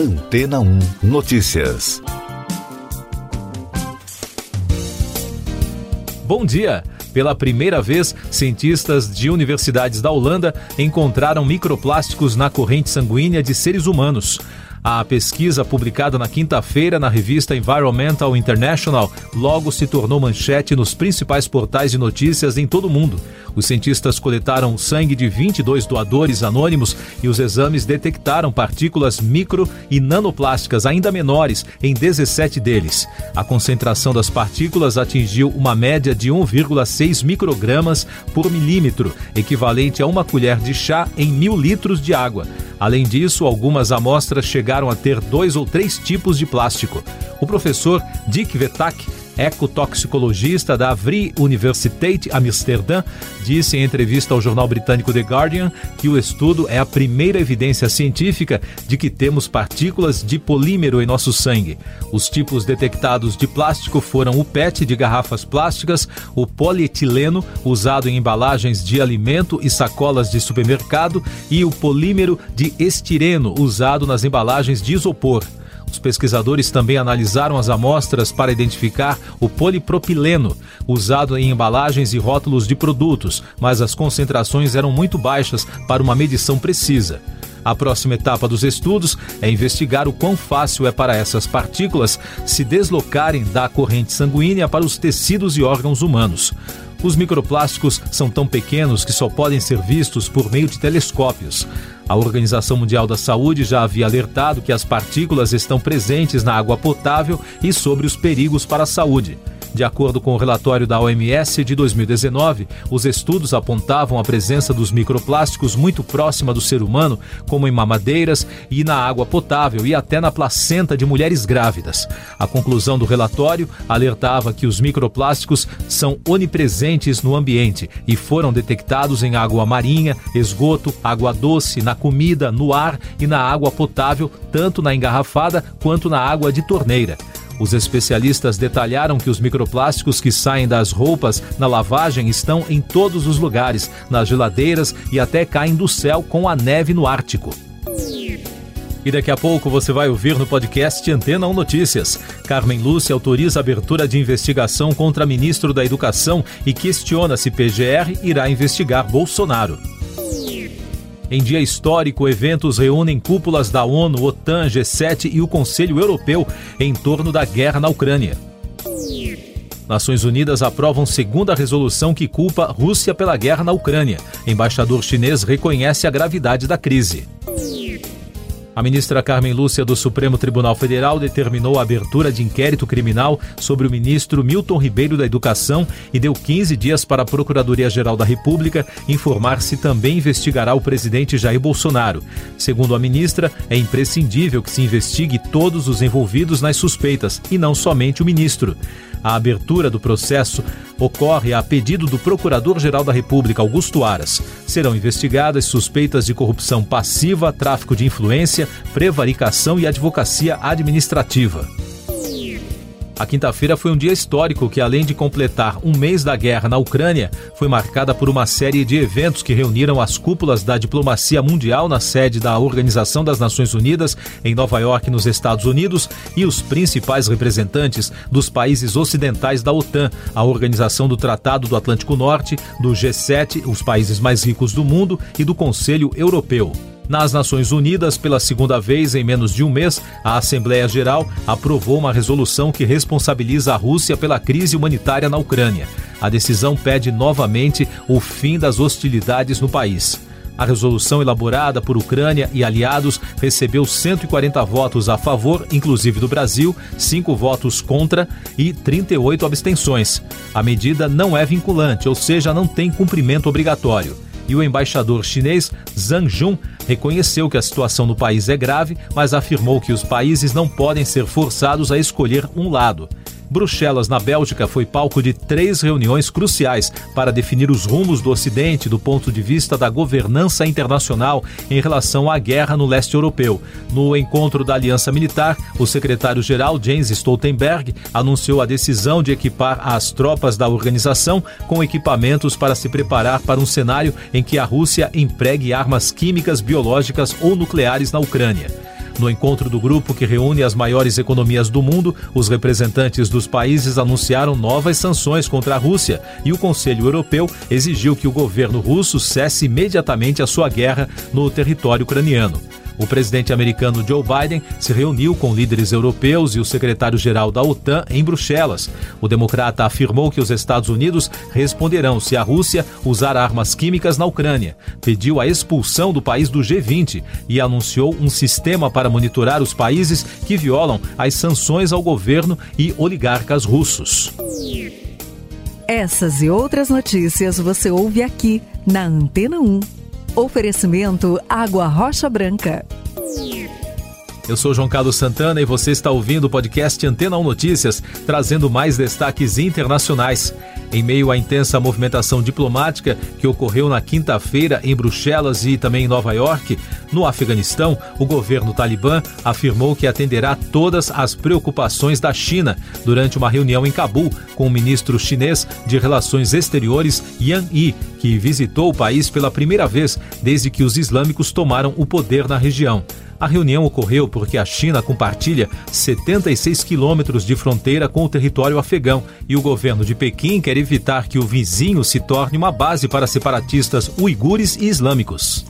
Antena 1 Notícias. Bom dia! Pela primeira vez, cientistas de universidades da Holanda encontraram microplásticos na corrente sanguínea de seres humanos. A pesquisa, publicada na quinta-feira na revista Environmental International, logo se tornou manchete nos principais portais de notícias em todo o mundo. Os cientistas coletaram sangue de 22 doadores anônimos e os exames detectaram partículas micro e nanoplásticas ainda menores em 17 deles. A concentração das partículas atingiu uma média de 1,6 microgramas por milímetro, equivalente a uma colher de chá em mil litros de água. Além disso, algumas amostras chegaram a ter dois ou três tipos de plástico. O professor Dick Vetak ecotoxicologista da Vrije Universiteit Amsterdã, disse em entrevista ao jornal britânico The Guardian que o estudo é a primeira evidência científica de que temos partículas de polímero em nosso sangue. Os tipos detectados de plástico foram o PET de garrafas plásticas, o polietileno, usado em embalagens de alimento e sacolas de supermercado, e o polímero de estireno, usado nas embalagens de isopor. Os pesquisadores também analisaram as amostras para identificar o polipropileno, usado em embalagens e rótulos de produtos, mas as concentrações eram muito baixas para uma medição precisa. A próxima etapa dos estudos é investigar o quão fácil é para essas partículas se deslocarem da corrente sanguínea para os tecidos e órgãos humanos. Os microplásticos são tão pequenos que só podem ser vistos por meio de telescópios. A Organização Mundial da Saúde já havia alertado que as partículas estão presentes na água potável e sobre os perigos para a saúde. De acordo com o relatório da OMS de 2019, os estudos apontavam a presença dos microplásticos muito próxima do ser humano, como em mamadeiras e na água potável e até na placenta de mulheres grávidas. A conclusão do relatório alertava que os microplásticos são onipresentes no ambiente e foram detectados em água marinha, esgoto, água doce, na comida, no ar e na água potável, tanto na engarrafada quanto na água de torneira. Os especialistas detalharam que os microplásticos que saem das roupas na lavagem estão em todos os lugares, nas geladeiras e até caem do céu com a neve no Ártico. E daqui a pouco você vai ouvir no podcast Antena 1 Notícias. Carmen Lúcia autoriza a abertura de investigação contra ministro da Educação e questiona se PGR irá investigar Bolsonaro. Em dia histórico, eventos reúnem cúpulas da ONU, OTAN, G7 e o Conselho Europeu em torno da guerra na Ucrânia. Nações Unidas aprovam segunda resolução que culpa Rússia pela guerra na Ucrânia. Embaixador chinês reconhece a gravidade da crise. A ministra Carmen Lúcia do Supremo Tribunal Federal determinou a abertura de inquérito criminal sobre o ministro Milton Ribeiro da Educação e deu 15 dias para a Procuradoria-Geral da República informar se também investigará o presidente Jair Bolsonaro. Segundo a ministra, é imprescindível que se investigue todos os envolvidos nas suspeitas e não somente o ministro. A abertura do processo ocorre a pedido do Procurador-Geral da República, Augusto Aras. Serão investigadas suspeitas de corrupção passiva, tráfico de influência, prevaricação e advocacia administrativa. A quinta-feira foi um dia histórico que, além de completar um mês da guerra na Ucrânia, foi marcada por uma série de eventos que reuniram as cúpulas da diplomacia mundial na sede da Organização das Nações Unidas, em Nova York, nos Estados Unidos, e os principais representantes dos países ocidentais da OTAN, a Organização do Tratado do Atlântico Norte, do G7, os países mais ricos do mundo, e do Conselho Europeu. Nas Nações Unidas, pela segunda vez em menos de um mês, a Assembleia Geral aprovou uma resolução que responsabiliza a Rússia pela crise humanitária na Ucrânia. A decisão pede novamente o fim das hostilidades no país. A resolução elaborada por Ucrânia e aliados recebeu 140 votos a favor, inclusive do Brasil, 5 votos contra e 38 abstenções. A medida não é vinculante, ou seja, não tem cumprimento obrigatório e o embaixador chinês Zhang Jun reconheceu que a situação no país é grave, mas afirmou que os países não podem ser forçados a escolher um lado. Bruxelas, na Bélgica, foi palco de três reuniões cruciais para definir os rumos do Ocidente do ponto de vista da governança internacional em relação à guerra no leste europeu. No encontro da Aliança Militar, o secretário-geral Jens Stoltenberg anunciou a decisão de equipar as tropas da organização com equipamentos para se preparar para um cenário em que a Rússia empregue armas químicas, biológicas ou nucleares na Ucrânia. No encontro do grupo que reúne as maiores economias do mundo, os representantes dos países anunciaram novas sanções contra a Rússia e o Conselho Europeu exigiu que o governo russo cesse imediatamente a sua guerra no território ucraniano. O presidente americano Joe Biden se reuniu com líderes europeus e o secretário-geral da OTAN em Bruxelas. O democrata afirmou que os Estados Unidos responderão se a Rússia usar armas químicas na Ucrânia. Pediu a expulsão do país do G20 e anunciou um sistema para monitorar os países que violam as sanções ao governo e oligarcas russos. Essas e outras notícias você ouve aqui na Antena 1. Oferecimento Água Rocha Branca. Eu sou João Carlos Santana e você está ouvindo o podcast Antena 1 Notícias, trazendo mais destaques internacionais. Em meio à intensa movimentação diplomática que ocorreu na quinta-feira em Bruxelas e também em Nova York, no Afeganistão, o governo talibã afirmou que atenderá todas as preocupações da China durante uma reunião em Cabul com o ministro chinês de Relações Exteriores Yang Yi, que visitou o país pela primeira vez desde que os islâmicos tomaram o poder na região. A reunião ocorreu porque a China compartilha 76 quilômetros de fronteira com o território afegão e o governo de Pequim quer evitar que o vizinho se torne uma base para separatistas uigures e islâmicos.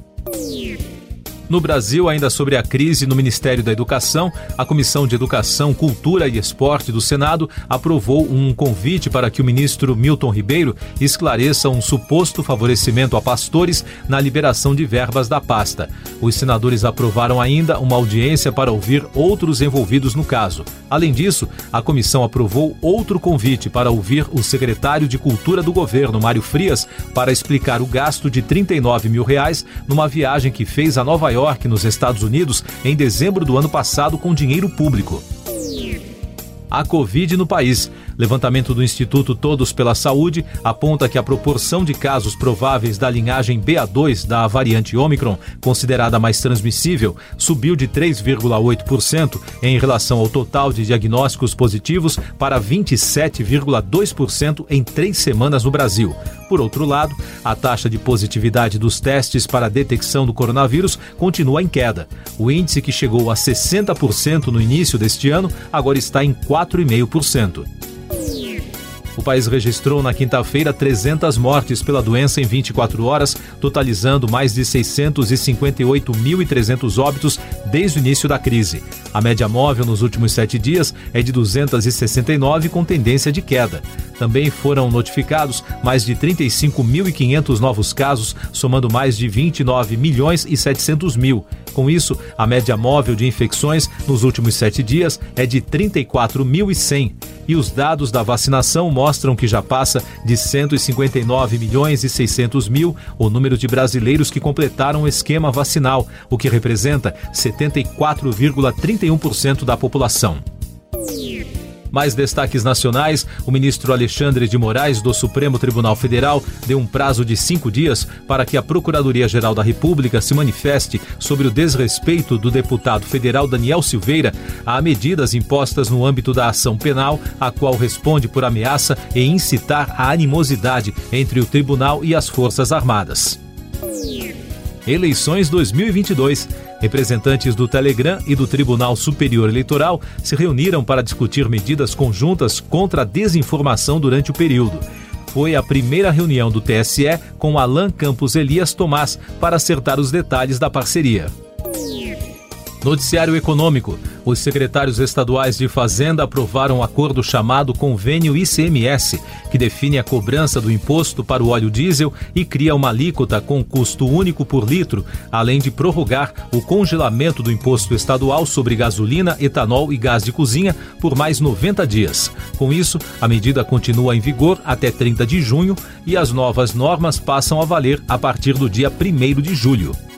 No Brasil, ainda sobre a crise no Ministério da Educação, a Comissão de Educação, Cultura e Esporte do Senado aprovou um convite para que o ministro Milton Ribeiro esclareça um suposto favorecimento a pastores na liberação de verbas da pasta. Os senadores aprovaram ainda uma audiência para ouvir outros envolvidos no caso. Além disso, a comissão aprovou outro convite para ouvir o secretário de Cultura do governo, Mário Frias, para explicar o gasto de 39 mil reais numa viagem que fez a Nova York York, nos Estados Unidos, em dezembro do ano passado com dinheiro público. A Covid no país. Levantamento do Instituto Todos pela Saúde aponta que a proporção de casos prováveis da linhagem BA2 da variante Omicron, considerada mais transmissível, subiu de 3,8% em relação ao total de diagnósticos positivos para 27,2% em três semanas no Brasil. Por outro lado, a taxa de positividade dos testes para a detecção do coronavírus continua em queda. O índice que chegou a 60% no início deste ano agora está em 4,5%. O país registrou na quinta-feira 300 mortes pela doença em 24 horas, totalizando mais de 658.300 óbitos desde o início da crise. A média móvel nos últimos sete dias é de 269, com tendência de queda. Também foram notificados mais de 35.500 novos casos, somando mais de 29 milhões e 700 mil. Com isso, a média móvel de infecções nos últimos sete dias é de 34.100 e os dados da vacinação mostram que já passa de 159 milhões e 600 mil o número de brasileiros que completaram o esquema vacinal, o que representa 74,31% da população. Mais destaques nacionais: o ministro Alexandre de Moraes, do Supremo Tribunal Federal, deu um prazo de cinco dias para que a Procuradoria-Geral da República se manifeste sobre o desrespeito do deputado federal Daniel Silveira a medidas impostas no âmbito da ação penal, a qual responde por ameaça e incitar a animosidade entre o tribunal e as Forças Armadas. Eleições 2022. Representantes do Telegram e do Tribunal Superior Eleitoral se reuniram para discutir medidas conjuntas contra a desinformação durante o período. Foi a primeira reunião do TSE com Alain Campos Elias Tomás para acertar os detalhes da parceria. Noticiário Econômico. Os secretários estaduais de Fazenda aprovaram um acordo chamado Convênio ICMS, que define a cobrança do imposto para o óleo diesel e cria uma alíquota com custo único por litro, além de prorrogar o congelamento do imposto estadual sobre gasolina, etanol e gás de cozinha por mais 90 dias. Com isso, a medida continua em vigor até 30 de junho e as novas normas passam a valer a partir do dia 1 de julho.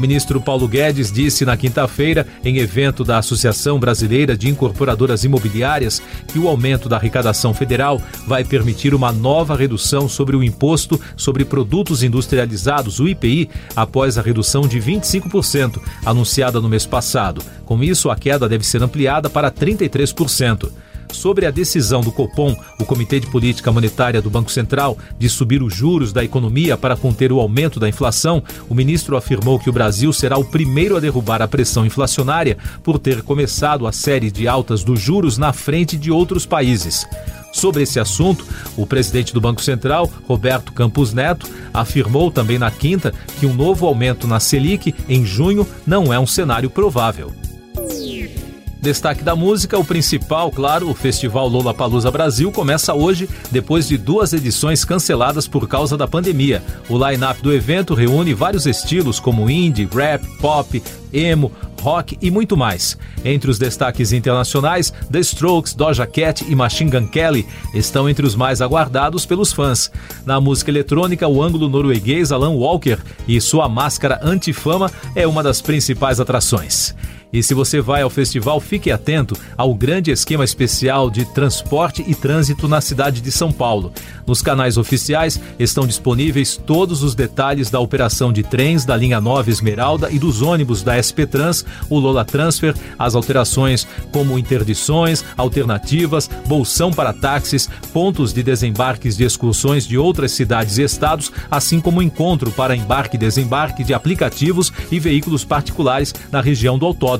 O ministro Paulo Guedes disse na quinta-feira, em evento da Associação Brasileira de Incorporadoras Imobiliárias, que o aumento da arrecadação federal vai permitir uma nova redução sobre o imposto sobre produtos industrializados, o IPI, após a redução de 25%, anunciada no mês passado. Com isso, a queda deve ser ampliada para 33%. Sobre a decisão do Copom, o Comitê de Política Monetária do Banco Central, de subir os juros da economia para conter o aumento da inflação, o ministro afirmou que o Brasil será o primeiro a derrubar a pressão inflacionária por ter começado a série de altas dos juros na frente de outros países. Sobre esse assunto, o presidente do Banco Central, Roberto Campos Neto, afirmou também na quinta que um novo aumento na Selic em junho não é um cenário provável. Destaque da música, o principal, claro, o Festival Lola Palusa Brasil começa hoje, depois de duas edições canceladas por causa da pandemia. O line-up do evento reúne vários estilos como indie, rap, pop, emo, rock e muito mais. Entre os destaques internacionais, The Strokes, Doja Cat e Machine Gun Kelly estão entre os mais aguardados pelos fãs. Na música eletrônica, o ângulo norueguês Alan Walker e sua máscara antifama é uma das principais atrações. E se você vai ao festival, fique atento ao grande esquema especial de transporte e trânsito na cidade de São Paulo. Nos canais oficiais estão disponíveis todos os detalhes da operação de trens da linha 9 Esmeralda e dos ônibus da SP Trans, o Lola Transfer, as alterações como interdições, alternativas, bolsão para táxis, pontos de desembarques de excursões de outras cidades e estados, assim como encontro para embarque e desembarque de aplicativos e veículos particulares na região do autódromo